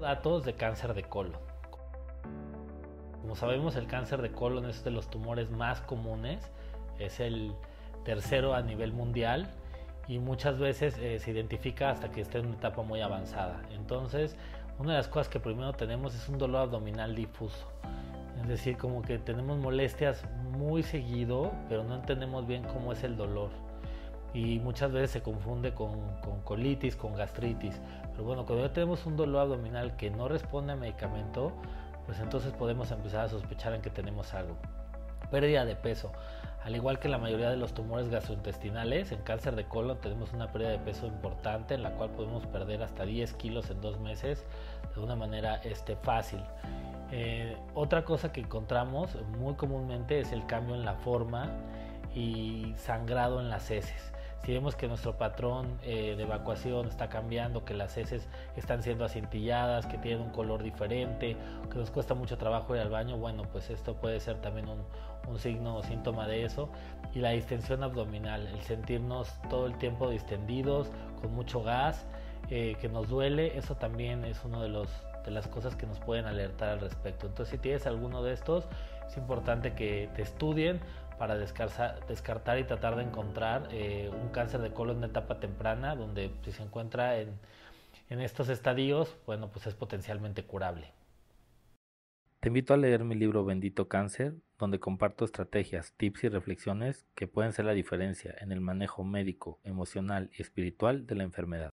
Datos de cáncer de colon. Como sabemos, el cáncer de colon es de los tumores más comunes, es el tercero a nivel mundial y muchas veces eh, se identifica hasta que esté en una etapa muy avanzada. Entonces, una de las cosas que primero tenemos es un dolor abdominal difuso. Es decir, como que tenemos molestias muy seguido, pero no entendemos bien cómo es el dolor. Y muchas veces se confunde con, con colitis, con gastritis. Pero bueno, cuando ya tenemos un dolor abdominal que no responde a medicamento, pues entonces podemos empezar a sospechar en que tenemos algo. Pérdida de peso. Al igual que la mayoría de los tumores gastrointestinales, en cáncer de colon tenemos una pérdida de peso importante en la cual podemos perder hasta 10 kilos en dos meses de una manera este, fácil. Eh, otra cosa que encontramos muy comúnmente es el cambio en la forma y sangrado en las heces si vemos que nuestro patrón eh, de evacuación está cambiando, que las heces están siendo acintilladas, que tienen un color diferente, que nos cuesta mucho trabajo ir al baño, bueno, pues esto puede ser también un, signo o síntoma de eso. Y la distensión abdominal, el sentirnos todo el tiempo distendidos, con mucho gas, eh, que nos duele, eso también es una de, de las cosas que nos pueden alertar al respecto. Entonces, si tienes alguno de estos, es importante que te estudien para descartar y tratar de encontrar eh, un cáncer de colon en etapa temprana, donde si se encuentra en, en estos estadios, bueno, pues es potencialmente curable. Te invito a leer mi libro Bendito Cáncer, donde comparto estrategias, tips y reflexiones que pueden ser la diferencia en el manejo médico, emocional y espiritual de la enfermedad.